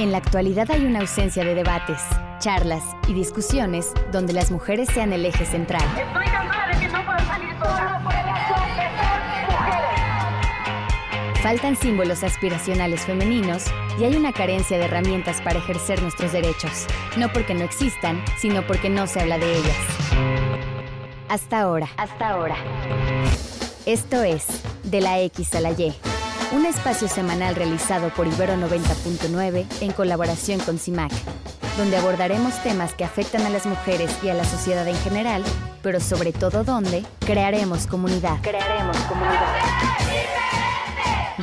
En la actualidad hay una ausencia de debates, charlas y discusiones donde las mujeres sean el eje central. Estoy cansada de que no puedo salir por el mujeres. Faltan símbolos aspiracionales femeninos y hay una carencia de herramientas para ejercer nuestros derechos, no porque no existan, sino porque no se habla de ellas. Hasta ahora. Hasta ahora. Esto es De la X a la Y, un espacio semanal realizado por Ibero 90.9 en colaboración con CIMAC, donde abordaremos temas que afectan a las mujeres y a la sociedad en general, pero sobre todo donde crearemos comunidad. Crearemos comunidad.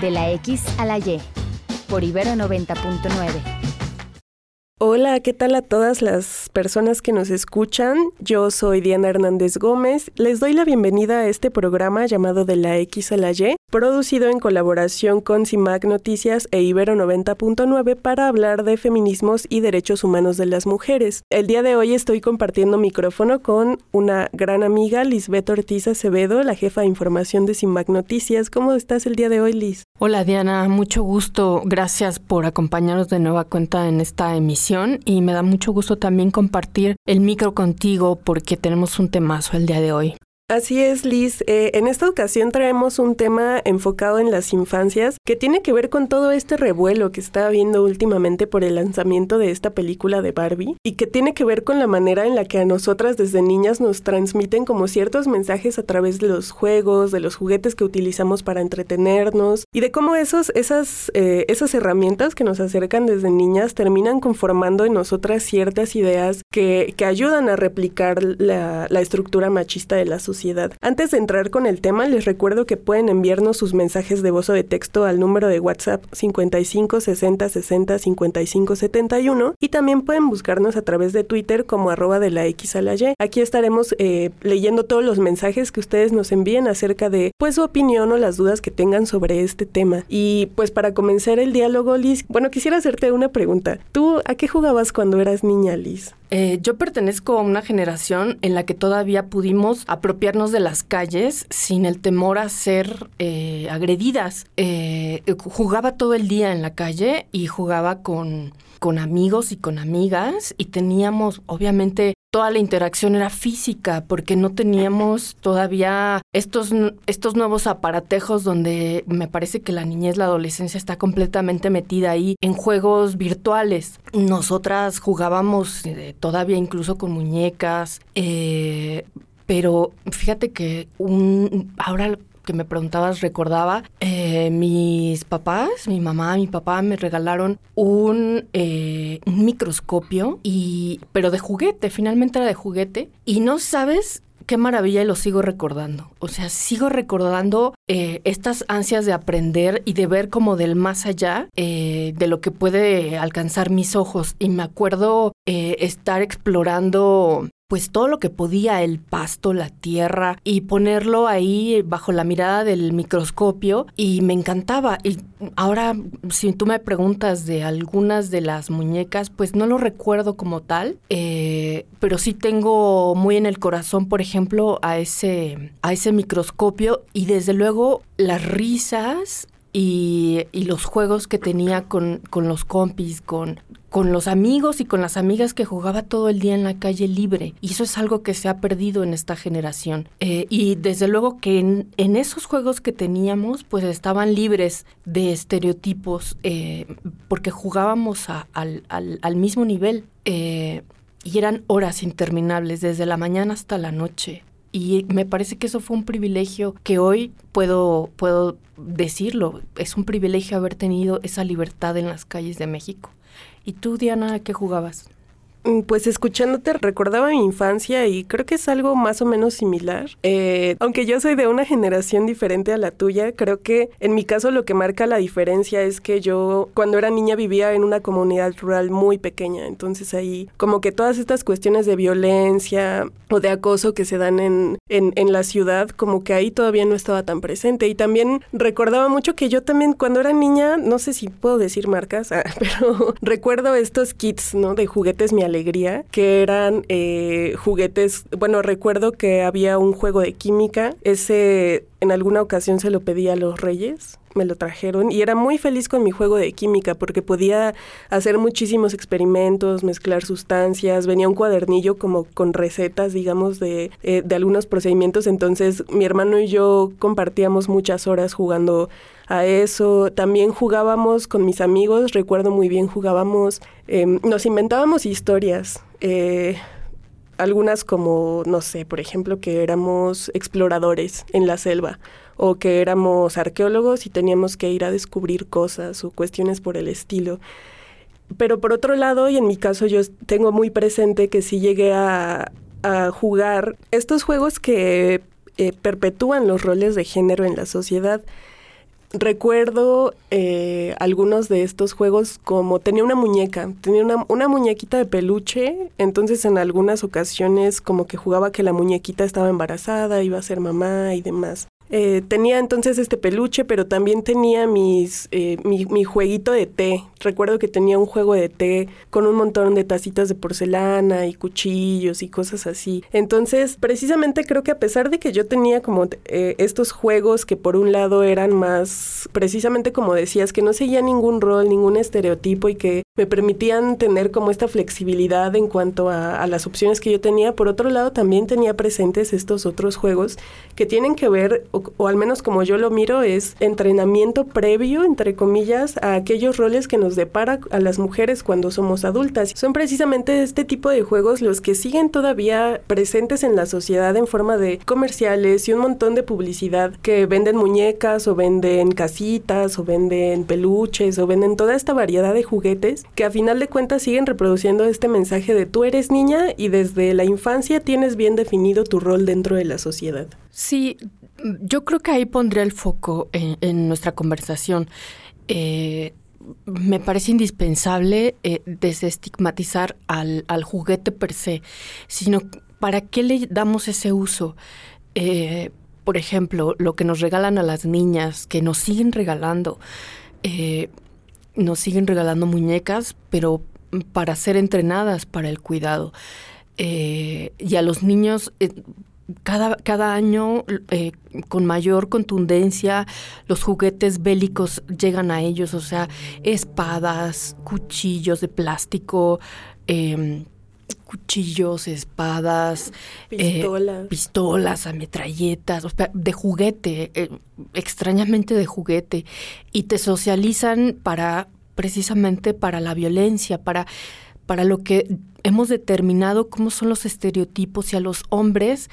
De la X a la Y, por Ibero 90.9. Hola, ¿qué tal a todas las personas que nos escuchan? Yo soy Diana Hernández Gómez. Les doy la bienvenida a este programa llamado De la X a la Y, producido en colaboración con CIMAC Noticias e Ibero 90.9 para hablar de feminismos y derechos humanos de las mujeres. El día de hoy estoy compartiendo micrófono con una gran amiga, Lisbeth Ortiz Acevedo, la jefa de información de CIMAC Noticias. ¿Cómo estás el día de hoy, Liz? Hola Diana, mucho gusto. Gracias por acompañarnos de nueva cuenta en esta emisión y me da mucho gusto también compartir el micro contigo porque tenemos un temazo el día de hoy. Así es, Liz. Eh, en esta ocasión traemos un tema enfocado en las infancias que tiene que ver con todo este revuelo que está habiendo últimamente por el lanzamiento de esta película de Barbie y que tiene que ver con la manera en la que a nosotras desde niñas nos transmiten como ciertos mensajes a través de los juegos, de los juguetes que utilizamos para entretenernos y de cómo esos, esas, eh, esas herramientas que nos acercan desde niñas terminan conformando en nosotras ciertas ideas que, que ayudan a replicar la, la estructura machista de la sociedad antes de entrar con el tema, les recuerdo que pueden enviarnos sus mensajes de voz o de texto al número de WhatsApp 55 60 60 55 71 y también pueden buscarnos a través de Twitter como arroba de la X a la Y. Aquí estaremos eh, leyendo todos los mensajes que ustedes nos envíen acerca de pues su opinión o las dudas que tengan sobre este tema. Y pues para comenzar el diálogo, Liz, bueno, quisiera hacerte una pregunta. ¿Tú a qué jugabas cuando eras niña, Liz? Eh, yo pertenezco a una generación en la que todavía pudimos apropiarnos de las calles sin el temor a ser eh, agredidas. Eh, jugaba todo el día en la calle y jugaba con, con amigos y con amigas y teníamos obviamente toda la interacción era física porque no teníamos todavía estos, estos nuevos aparatejos donde me parece que la niñez, la adolescencia está completamente metida ahí en juegos virtuales. Nosotras jugábamos eh, todavía incluso con muñecas, eh, pero fíjate que ahora que me preguntabas recordaba, eh, mis papás, mi mamá, mi papá me regalaron un, eh, un microscopio, y, pero de juguete, finalmente era de juguete. Y no sabes qué maravilla y lo sigo recordando. O sea, sigo recordando eh, estas ansias de aprender y de ver como del más allá de lo que puede alcanzar mis ojos. Y me acuerdo estar explorando pues todo lo que podía, el pasto, la tierra, y ponerlo ahí bajo la mirada del microscopio y me encantaba. Y ahora, si tú me preguntas de algunas de las muñecas, pues no lo recuerdo como tal, eh, pero sí tengo muy en el corazón, por ejemplo, a ese, a ese microscopio y desde luego las risas y, los juegos que tenía con, con los compis, con, con los amigos y con las amigas que jugaba todo el día en la calle libre. Y eso es algo que se ha perdido en esta generación. Eh, y desde luego que en, esos juegos que teníamos, pues estaban libres de estereotipos, eh, porque jugábamos al, al, mismo nivel. Eh, y eran horas interminables, desde la mañana hasta la noche. Y me parece que eso fue un privilegio que hoy puedo, puedo decirlo. Es un privilegio haber tenido esa libertad en las calles de México. ¿Y tú, Diana, qué jugabas? Mm, pues escuchándote recordaba mi infancia y creo que es algo más o menos similar. Eh, aunque yo soy de una generación diferente a la tuya, creo que en mi caso lo que marca la diferencia es que yo cuando era niña vivía en una comunidad rural muy pequeña, entonces ahí como que todas estas cuestiones de violencia o de acoso que se dan en, en, la ciudad, como que ahí todavía no estaba tan presente. Y también recordaba mucho que yo también cuando era niña, no sé si puedo decir marcas, ah, pero recuerdo estos kits, ¿no? De juguetes mi que eran eh, juguetes, bueno, recuerdo que había un juego de química, ese en alguna ocasión se lo pedí a los reyes, me lo trajeron y era muy feliz con mi juego de química porque podía hacer muchísimos experimentos, mezclar sustancias, venía un cuadernillo como con recetas, digamos, de, eh, de algunos procedimientos, entonces mi hermano y yo compartíamos muchas horas jugando a eso. También jugábamos con mis amigos, recuerdo muy bien, jugábamos, em, nos inventábamos historias. Eh, algunas como, no sé, por ejemplo, que éramos exploradores en la selva o que éramos arqueólogos y teníamos que ir a descubrir cosas o cuestiones por el estilo. Pero por otro lado, y en mi caso yo tengo muy presente que sí llegué a, jugar estos juegos que eh, perpetúan los roles de género en la sociedad recuerdo eh, algunos de estos juegos como tenía una muñeca, tenía una, una, muñequita de peluche, entonces en algunas ocasiones como que jugaba que la muñequita estaba embarazada, iba a ser mamá y demás. Eh, tenía entonces este peluche, pero también tenía mis, eh, mi, jueguito de té. Recuerdo que tenía un juego de té con un montón de tacitas de porcelana y cuchillos y cosas así. Entonces, precisamente creo que a pesar de que yo tenía como eh, estos juegos que por un lado eran más, precisamente como decías, que no seguía ningún rol, ningún estereotipo y que me permitían tener como esta flexibilidad en cuanto a, a las opciones que yo tenía, por otro lado también tenía presentes estos otros juegos que tienen que ver o, al menos como yo lo miro, es entrenamiento previo, entre comillas, a aquellos roles que nos depara a las mujeres cuando somos adultas. Son precisamente este tipo de juegos los que siguen todavía presentes en la sociedad en forma de comerciales y un montón de publicidad que venden muñecas o venden casitas o venden peluches o venden toda esta variedad de juguetes que a final de cuentas siguen reproduciendo este mensaje de tú eres niña y desde la infancia tienes bien definido tu rol dentro de la sociedad. Sí, yo creo que ahí pondría el foco en, nuestra conversación. Eh, me parece indispensable eh, desestigmatizar al, juguete per se, sino para qué le damos ese uso. Eh, por ejemplo, lo que nos regalan a las niñas, que nos siguen regalando, nos siguen regalando muñecas, pero para ser entrenadas para el cuidado. y a los niños cada, cada año, eh, con mayor contundencia, los juguetes bélicos llegan a ellos, o sea, espadas, cuchillos de plástico, em, cuchillos, espadas, eh, pistolas, ametralletas, o sea, de juguete, eh, extrañamente de juguete, y te socializan para precisamente para la violencia, para para lo que hemos determinado cómo son los estereotipos y a los hombres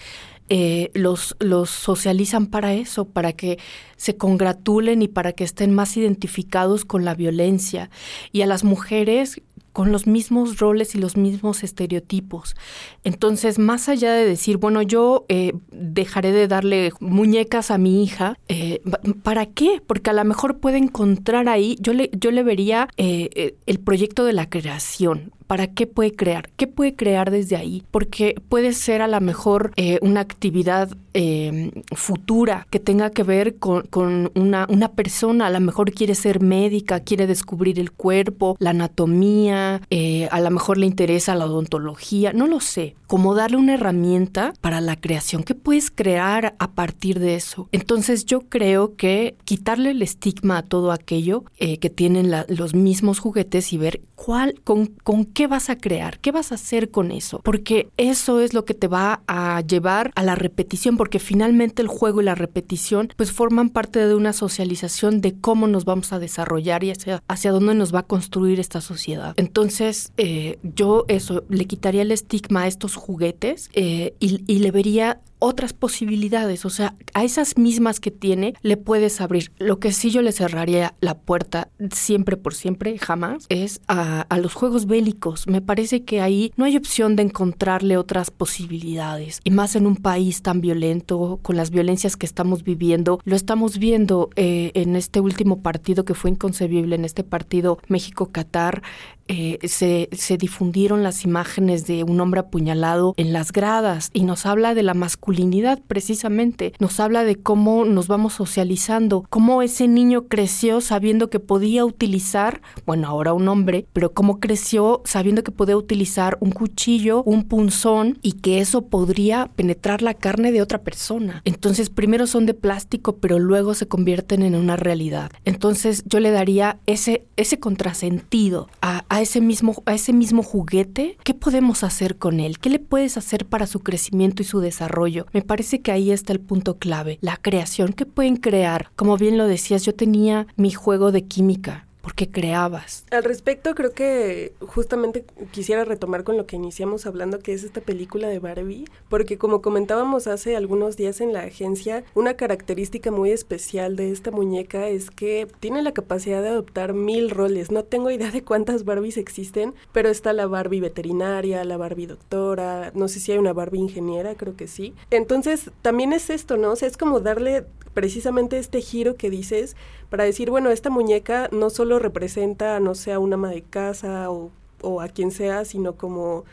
eh, los, socializan para eso, para que se congratulen y para que estén más identificados con la violencia. Y a las mujeres con los mismos roles y los mismos estereotipos. Entonces, más allá de decir, bueno, yo eh, dejaré de darle muñecas a mi hija, eh, ¿para qué? Porque a lo mejor puede encontrar ahí, yo le, yo le vería el proyecto de la creación, ¿Para qué puede crear? ¿Qué puede crear desde ahí? Porque puede ser a lo mejor una actividad em, futura que tenga que ver con, una, una, persona, a lo mejor quiere ser médica, quiere descubrir el cuerpo, la anatomía, eh, a lo mejor le interesa la odontología, no lo sé. Como darle una herramienta para la creación. ¿Qué puedes crear a partir de eso? Entonces yo creo que quitarle el estigma a todo aquello eh, que tienen los mismos juguetes y ver cuál, con, con qué vas a crear, qué vas a hacer con eso. Porque eso es lo que te va a llevar a la repetición, porque finalmente el juego y la repetición pues forman parte de una socialización de cómo nos vamos a desarrollar y hacia, dónde nos va a construir esta sociedad. Entonces, eh, yo eso, le quitaría el estigma a estos juguetes eh, y le vería otras posibilidades, o sea, a esas mismas que tiene le puedes abrir. Lo que sí yo le cerraría la puerta siempre por siempre, jamás, es a, los juegos bélicos. Me parece que ahí no hay opción de encontrarle otras posibilidades. Y más en un país tan violento, con las violencias que estamos viviendo, lo estamos viendo eh, en este último partido que fue inconcebible, en este partido México-Qatar, eh, se, se, difundieron las imágenes de un hombre apuñalado en las gradas y nos habla de la masculinidad masculinidad precisamente. Nos habla de cómo nos vamos socializando, cómo ese niño creció sabiendo que podía utilizar, bueno, ahora un hombre, pero cómo creció sabiendo que podía utilizar un cuchillo, un punzón y que eso podría penetrar la carne de otra persona. Entonces, primero son de plástico, pero luego se convierten en una realidad. Entonces, yo le daría ese, ese contrasentido a, a, ese mismo, a ese mismo juguete. ¿Qué podemos hacer con él? ¿Qué le puedes hacer para su crecimiento y su desarrollo? Me parece que ahí está el punto clave, la creación. ¿Qué pueden crear? Como bien lo decías, yo tenía mi juego de química porque creabas. Al respecto, creo que justamente quisiera retomar con lo que iniciamos hablando, que es esta película de Barbie, porque como comentábamos hace algunos días en la agencia, una característica muy especial de esta muñeca es que tiene la capacidad de adoptar mil roles. No tengo idea de cuántas Barbies existen, pero está la Barbie veterinaria, la Barbie doctora, no sé si hay una Barbie ingeniera, creo que sí. Entonces, también es esto, ¿no? O sea, es como darle precisamente este giro que dices para decir, bueno, esta muñeca no solo representa, no sé, a una ama de casa o, a quien sea, sino como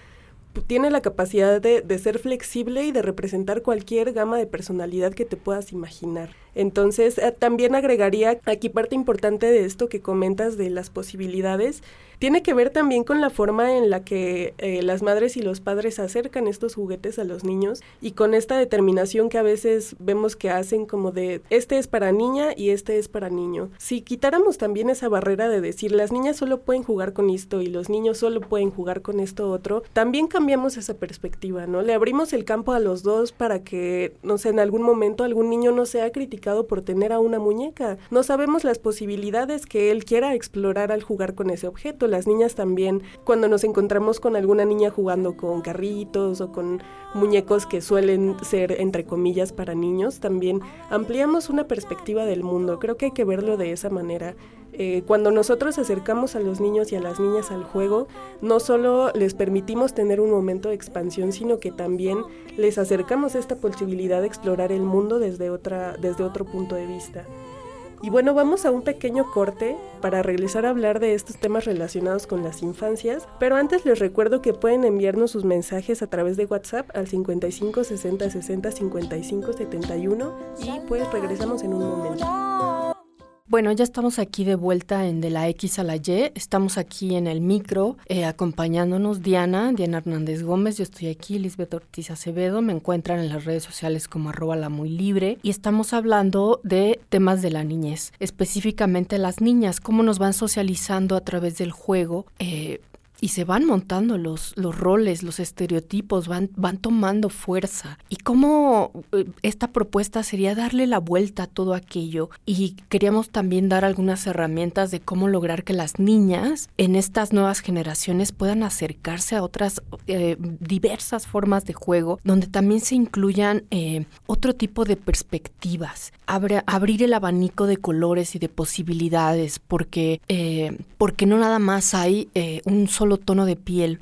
tiene la capacidad de, ser flexible y de representar cualquier gama de personalidad que te puedas imaginar. Entonces, eh, también agregaría aquí parte importante de esto que comentas de las posibilidades. Tiene que ver también con la forma en la que eh, las madres y los padres acercan estos juguetes a los niños y con esta determinación que a veces vemos que hacen como de este es para niña y este es para niño. Si quitáramos también esa barrera de decir las niñas solo pueden jugar con esto y los niños solo pueden jugar con esto otro, también cambiamos esa perspectiva, ¿no? Le abrimos el campo a los dos para que, no sé, en algún momento algún niño no sea criticado por tener a una muñeca. No sabemos las posibilidades que él quiera explorar al jugar con ese objeto las niñas también, cuando nos encontramos con alguna niña jugando con carritos o con muñecos que suelen ser, entre comillas, para niños, también ampliamos una perspectiva del mundo. Creo que hay que verlo de esa manera. Eh, cuando nosotros acercamos a los niños y a las niñas al juego, no solo les permitimos tener un momento de expansión, sino que también les acercamos esta posibilidad de explorar el mundo desde, otra, desde otro punto de vista. Y bueno, vamos a un pequeño corte para regresar a hablar de estos temas relacionados con las infancias, pero antes les recuerdo que pueden enviarnos sus mensajes a través de WhatsApp al 55 60 60 55 71 y pues regresamos en un momento. Bueno, ya estamos aquí de vuelta en De la X a la Y. Estamos aquí en el micro eh, acompañándonos Diana, Diana Hernández Gómez. Yo estoy aquí, Lisbeth Ortiz Acevedo. Me encuentran en las redes sociales como arroba la muy libre. Y estamos hablando de temas de la niñez, específicamente las niñas, cómo nos van socializando a través del juego. Eh, y se van montando los, los roles, los estereotipos, van, van tomando fuerza. Y cómo eh, esta propuesta sería darle la vuelta a todo aquello. Y queríamos también dar algunas herramientas de cómo lograr que las niñas en estas nuevas generaciones puedan acercarse a otras eh, diversas formas de juego, donde también se incluyan eh, otro tipo de perspectivas. Abre, abrir el abanico de colores y de posibilidades, porque, eh, porque no nada más hay eh, un solo tono de piel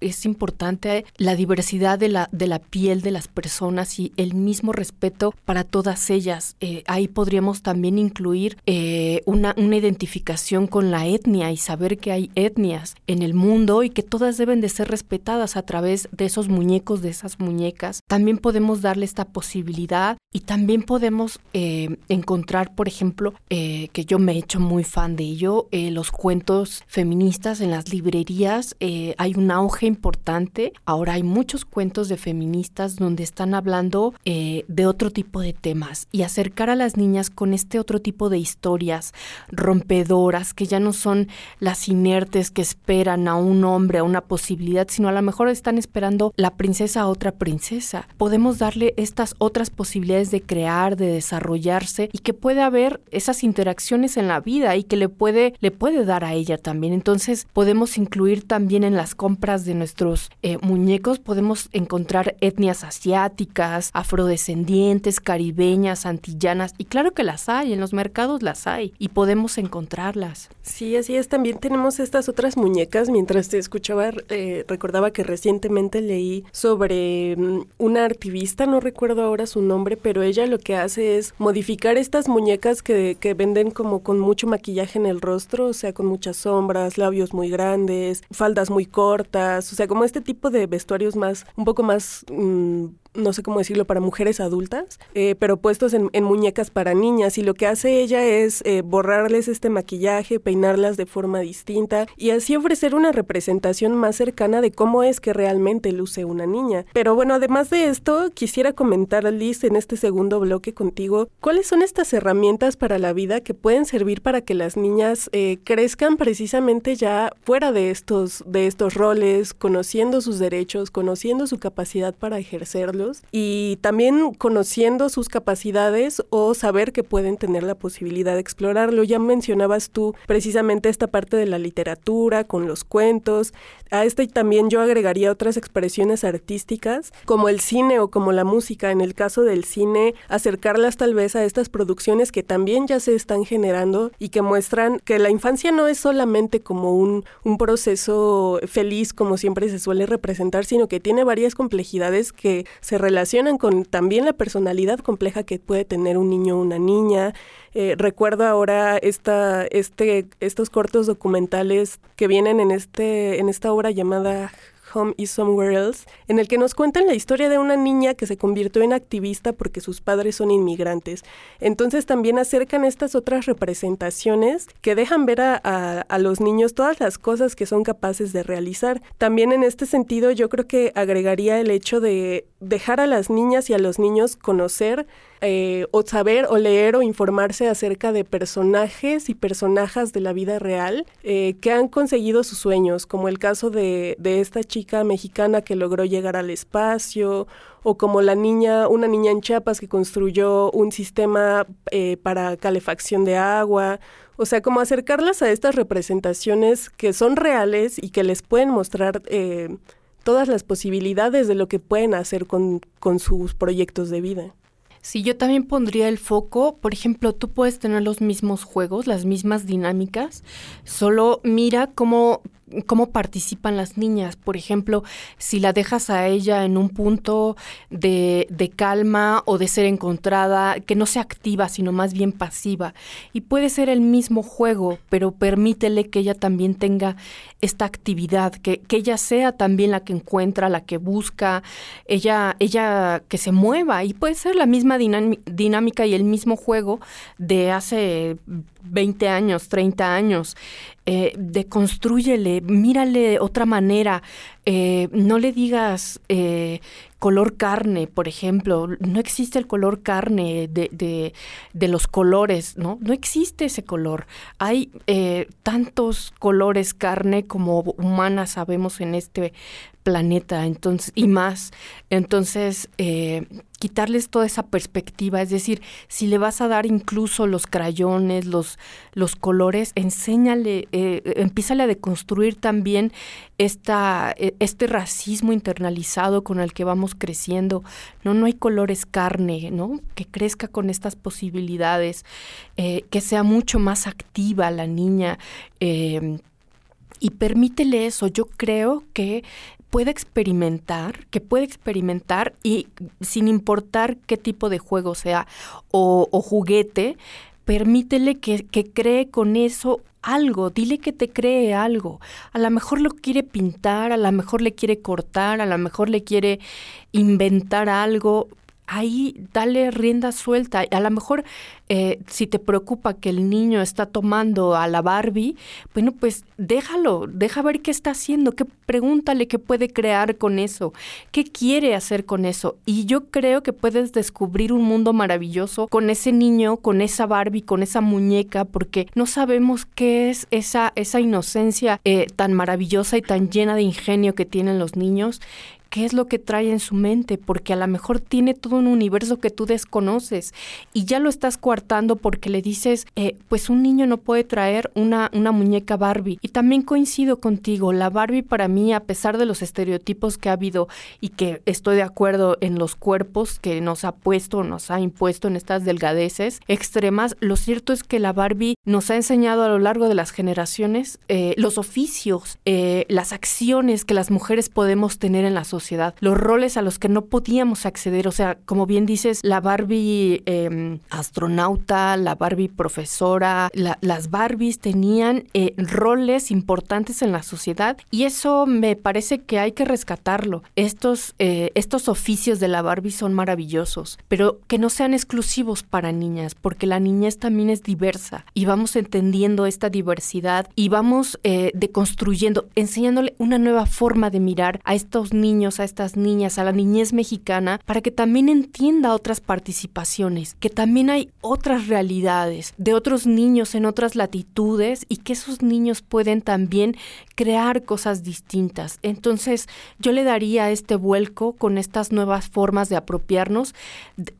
es importante la diversidad de la, de la piel de las personas y el mismo respeto para todas ellas. Eh, ahí podríamos también incluir eh, una, una identificación con la etnia y saber que hay etnias en el mundo y que todas deben de ser respetadas a través de esos muñecos, de esas muñecas. También podemos darle esta posibilidad y también podemos eh, encontrar, por ejemplo, que yo me he hecho muy fan de ello, los cuentos feministas en las librerías. hay un auge importante. Ahora hay muchos cuentos de feministas donde están hablando eh, de otro tipo de temas y acercar a las niñas con este otro tipo de historias rompedoras que ya no son las inertes que esperan a un hombre, a una posibilidad, sino a lo mejor están esperando la princesa a otra princesa. Podemos darle estas otras posibilidades de crear, de desarrollarse y que puede haber esas interacciones en la vida y que le puede, le puede dar a ella también. Entonces podemos incluir también en las compras de nuestros eh, muñecos podemos encontrar etnias asiáticas, afrodescendientes, caribeñas, antillanas, y claro que las hay, en los mercados las hay, y podemos encontrarlas. Sí, así es, también tenemos estas otras muñecas, mientras te escuchaba, eh, recordaba que recientemente leí sobre mm, una activista, no recuerdo ahora su nombre, pero ella lo que hace es modificar estas muñecas que, que venden como con mucho maquillaje en el rostro, o sea, con muchas sombras, labios muy grandes, faldas muy cortas, o sea, como este tipo de vestuarios más, un poco más... Mm, no sé cómo decirlo, para mujeres adultas, eh, pero puestos en, muñecas para niñas. Y lo que hace ella es eh, borrarles este maquillaje, peinarlas de forma distinta y así ofrecer una representación más cercana de cómo es que realmente luce una niña. Pero bueno, además de esto, quisiera comentar, Liz, en este segundo bloque contigo, ¿cuáles son estas herramientas para la vida que pueden servir para que las niñas eh, crezcan precisamente ya fuera de estos, de estos roles, conociendo sus derechos, conociendo su capacidad para ejercerlos y también conociendo sus capacidades o saber que pueden tener la posibilidad de explorarlo. Ya mencionabas tú precisamente esta parte de la literatura, con los cuentos. A este también yo agregaría otras expresiones artísticas, como el cine o como la música. En el caso del cine, acercarlas tal vez a estas producciones que también ya se están generando y que muestran que la infancia no es solamente como un, un proceso feliz, como siempre se suele representar, sino que tiene varias complejidades que se relacionan con también la personalidad compleja que puede tener un niño o una niña. Eh, recuerdo ahora esta, este, estos cortos documentales que vienen en, este, en esta obra llamada Is Somewhere Else, en el que nos cuentan la historia de una niña que se convirtió en activista porque sus padres son inmigrantes. Entonces también acercan estas otras representaciones que dejan ver a, a, los niños todas las cosas que son capaces de realizar. También en este sentido yo creo que agregaría el hecho de dejar a las niñas y a los niños conocer eh, o saber o leer o informarse acerca de personajes y personajes de la vida real eh, que han conseguido sus sueños, como el caso de, de esta chica mexicana que logró llegar al espacio o como la niña, una niña en Chiapas que construyó un sistema eh, para calefacción de agua, o sea, como acercarlas a estas representaciones que son reales y que les pueden mostrar todas las posibilidades de lo que pueden hacer con, con sus proyectos de vida. Sí, yo también pondría el foco, por ejemplo, tú puedes tener los mismos juegos, las mismas dinámicas, solo mira cómo cómo participan las niñas. Por ejemplo, si la dejas a ella en un punto de, de, calma o de ser encontrada, que no sea activa, sino más bien pasiva. Y puede ser el mismo juego, pero permítele que ella también tenga esta actividad, que, que ella sea también la que encuentra, la que busca, ella, ella que se mueva. Y puede ser la misma dinámica y el mismo juego de hace 20 años, 30 años, eh, deconstrúyele, mírale otra manera, eh, no le digas eh, color carne, por ejemplo, no existe el color carne de, de, de los colores, ¿no? No existe ese color. Hay eh, tantos colores carne como humanas sabemos en este planeta, entonces, y más. Entonces, quitarles toda esa perspectiva, es decir, si le vas a dar incluso los crayones, los, los colores, enséñale, eh, empiézale a deconstruir también esta, e, este racismo internalizado con el que vamos creciendo. No, no hay colores carne, ¿no? Que crezca con estas posibilidades, eh, que sea mucho más activa la niña. Eh, y permítele eso. Yo creo que puede experimentar, que puede experimentar y sin importar qué tipo de juego sea o, juguete, permítele que, que, cree con eso algo, dile que te cree algo. A lo mejor lo quiere pintar, a lo mejor le quiere cortar, a lo mejor le quiere inventar algo, ahí dale rienda suelta. A lo mejor eh, si te preocupa que el niño está tomando a la Barbie, bueno, pues déjalo, deja ver qué está haciendo, qué pregúntale qué puede crear con eso, qué quiere hacer con eso. Y yo creo que puedes descubrir un mundo maravilloso con ese niño, con esa Barbie, con esa muñeca, porque no sabemos qué es esa, esa inocencia eh, tan maravillosa y tan llena de ingenio que tienen los niños qué es lo que trae en su mente, porque a lo mejor tiene todo un universo que tú desconoces y ya lo estás coartando porque le dices, eh, pues un niño no puede traer una, una muñeca Barbie. Y también coincido contigo, la Barbie para mí, a pesar de los estereotipos que ha habido y que estoy de acuerdo en los cuerpos que nos ha puesto, nos ha impuesto en estas delgadeces extremas, lo cierto es que la Barbie nos ha enseñado a lo largo de las generaciones eh, los oficios, eh, las acciones que las mujeres podemos tener en la sociedad sociedad, los roles a los que no podíamos acceder. O sea, como bien dices, la Barbie em, astronauta, la Barbie profesora, las Barbies tenían eh, roles importantes en la sociedad y eso me parece que hay que rescatarlo. Estos, eh, estos oficios de la Barbie son maravillosos, pero que no sean exclusivos para niñas, porque la niñez también es diversa y vamos entendiendo esta diversidad y vamos eh, deconstruyendo, enseñándole una nueva forma de mirar a estos niños, a estas niñas, a la niñez mexicana, para que también entienda otras participaciones, que también hay otras realidades de otros niños en otras latitudes y que esos niños pueden también crear cosas distintas. Entonces, yo le daría este vuelco con estas nuevas formas de apropiarnos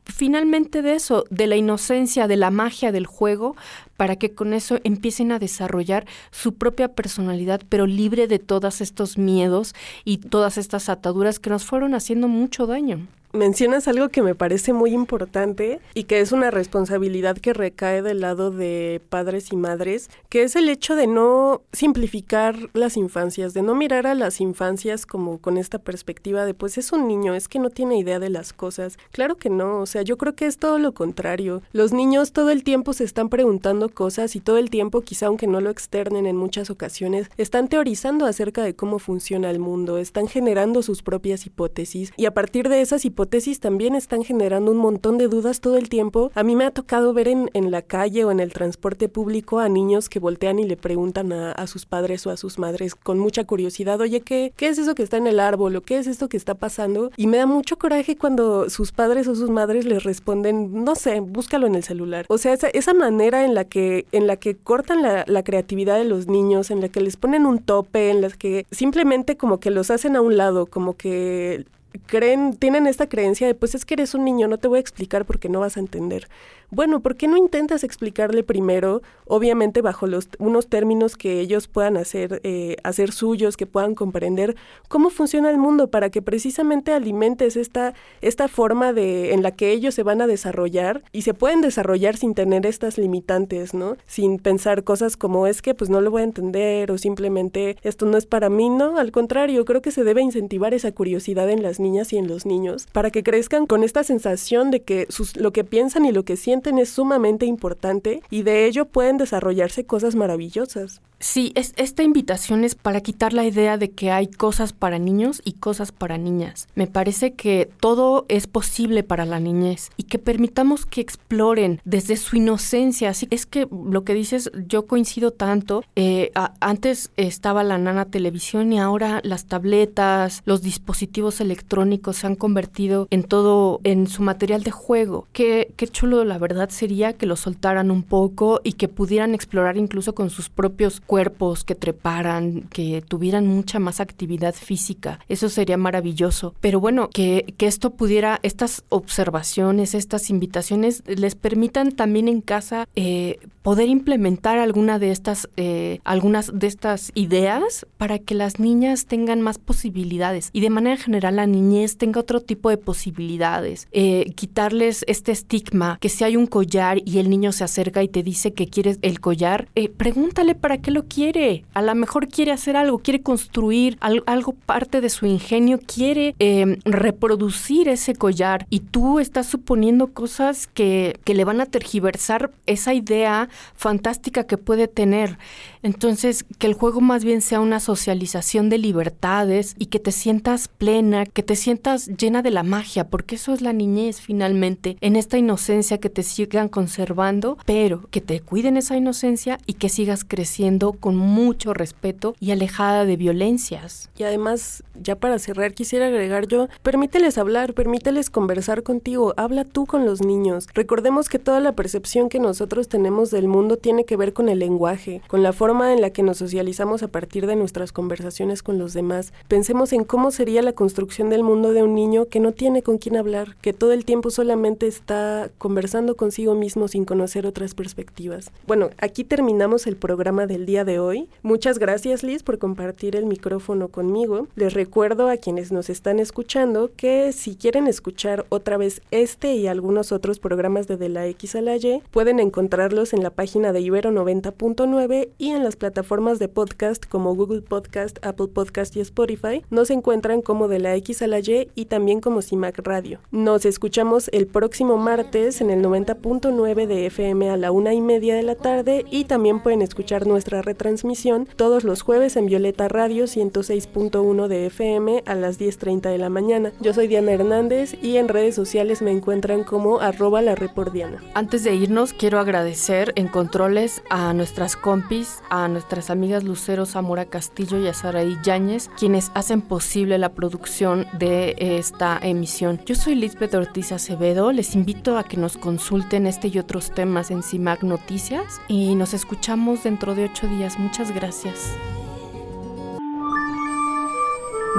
finalmente de eso, de la inocencia, de la magia del juego, para que con eso empiecen a desarrollar su propia personalidad, pero libre de todos estos miedos y todas estas ataduras que nos fueron haciendo mucho daño mencionas algo que me parece muy importante y que es una responsabilidad que recae del lado de padres y madres, que es el hecho de no simplificar las infancias, de no mirar a las infancias como con esta perspectiva de pues es un niño, es que no tiene idea de las cosas. Claro que no, o sea, yo creo que es todo lo contrario. Los niños todo el tiempo se están preguntando cosas y todo el tiempo, quizá aunque no lo externen en muchas ocasiones, están teorizando acerca de cómo funciona el mundo, están generando sus propias hipótesis y a partir de esas hipótesis hipótesis también están generando un montón de dudas todo el tiempo. A mí me ha tocado ver en, en la calle o en el transporte público a niños que voltean y le preguntan a, sus padres o a sus madres con mucha curiosidad, oye, ¿qué, ¿qué es eso que está en el árbol o qué es esto que está pasando? Y me da mucho coraje cuando sus padres o sus madres les responden, no sé, búscalo en el celular. O sea, esa, esa manera en la que, en la que cortan la, la creatividad de los niños, en la que les ponen un tope, en la que simplemente como que los hacen a un lado, como que creen, tienen esta creencia de pues es que eres un niño, no te voy a explicar porque no vas a entender. Bueno, ¿por qué no intentas explicarle primero, obviamente bajo los, unos términos que ellos puedan hacer, eh, hacer suyos, que puedan comprender cómo funciona el mundo para que precisamente alimentes esta, esta forma de, en la que ellos se van a desarrollar y se pueden desarrollar sin tener estas limitantes, ¿no? Sin pensar cosas como es que pues no lo voy a entender o simplemente esto no es para mí, no, al contrario, creo que se debe incentivar esa curiosidad en las niñas y en los niños para que crezcan con esta sensación de que lo que piensan y lo que sienten es sumamente importante y de ello pueden desarrollarse cosas maravillosas. Sí, es, esta invitación es para quitar la idea de que hay cosas para niños y cosas para niñas. Me parece que todo es posible para la niñez y que permitamos que exploren desde su inocencia. Así es que lo que dices, yo coincido tanto. Eh, antes estaba la nana televisión y ahora las tabletas, los dispositivos electrónicos se han convertido en todo, en su material de juego. Qué, qué chulo, la verdad, sería que lo soltaran un poco y que pudieran explorar incluso con sus propios cuerpos, que treparan, que tuvieran mucha más actividad física. Eso sería maravilloso. Pero bueno, que, que esto pudiera, estas observaciones, estas invitaciones, les permitan también en casa eh, poder implementar alguna de estas, eh, algunas de estas ideas para que las niñas tengan más posibilidades y de manera general la niñez tenga otro tipo de posibilidades. Eh, quitarles este estigma que si hay un collar y el niño se acerca y te dice que quieres el collar, pregúntale para qué lo quiere. A lo mejor quiere hacer algo, quiere construir algo, parte de su ingenio, quiere em, reproducir ese collar y tú estás suponiendo cosas que, que le van a tergiversar esa idea fantástica que puede tener. Entonces, que el juego más bien sea una socialización de libertades y que te sientas plena, que te sientas llena de la magia, porque eso es la niñez finalmente, en esta inocencia que te sigan conservando, pero que te cuiden esa inocencia y que sigas creciendo con mucho respeto y alejada de violencias. Y además, ya para cerrar, quisiera agregar yo, permíteles hablar, permíteles conversar contigo, habla tú con los niños. Recordemos que toda la percepción que nosotros tenemos del mundo tiene que ver con el lenguaje, con la forma en la que nos socializamos a partir de nuestras conversaciones con los demás. Pensemos en cómo sería la construcción del mundo de un niño que no tiene con quién hablar, que todo el tiempo solamente está conversando consigo mismo sin conocer otras perspectivas. Bueno, aquí terminamos el programa del día de hoy. Muchas gracias Liz por compartir el micrófono conmigo. Les recuerdo a quienes nos están escuchando que si quieren escuchar otra vez este y algunos otros programas de De la X a la Y, pueden encontrarlos en la página de Ibero 90.9 y en las plataformas de podcast como Google Podcast, Apple Podcast y Spotify. Nos encuentran como de la X a la Y y también como CIMAC Radio. Nos escuchamos el próximo martes en el 90.9 de FM a la una y media de la tarde y también pueden escuchar nuestra retransmisión todos los jueves en Violeta Radio 106.1 de FM a las 10.30 de la mañana. Yo soy Diana Hernández y en redes sociales me encuentran como arroba la repordiana. Antes de irnos, quiero agradecer en controles a nuestras compis, a nuestras amigas Lucero Zamora Castillo y a Saraí Yáñez, quienes hacen posible la producción de esta emisión. Yo soy Lisbeth Ortiz Acevedo, les invito a que nos consulten este y otros temas en CIMAC Noticias y nos escuchamos dentro de ocho días. Muchas gracias.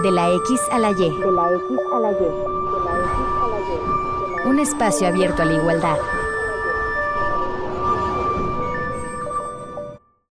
De la X a la Y. De la X a la Y. Un espacio abierto a la igualdad.